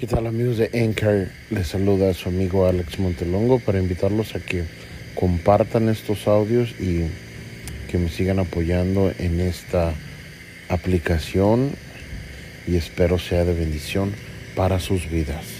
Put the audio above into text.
¿Qué tal amigos de Anchor? Les saluda a su amigo Alex Montelongo para invitarlos a que compartan estos audios y que me sigan apoyando en esta aplicación y espero sea de bendición para sus vidas.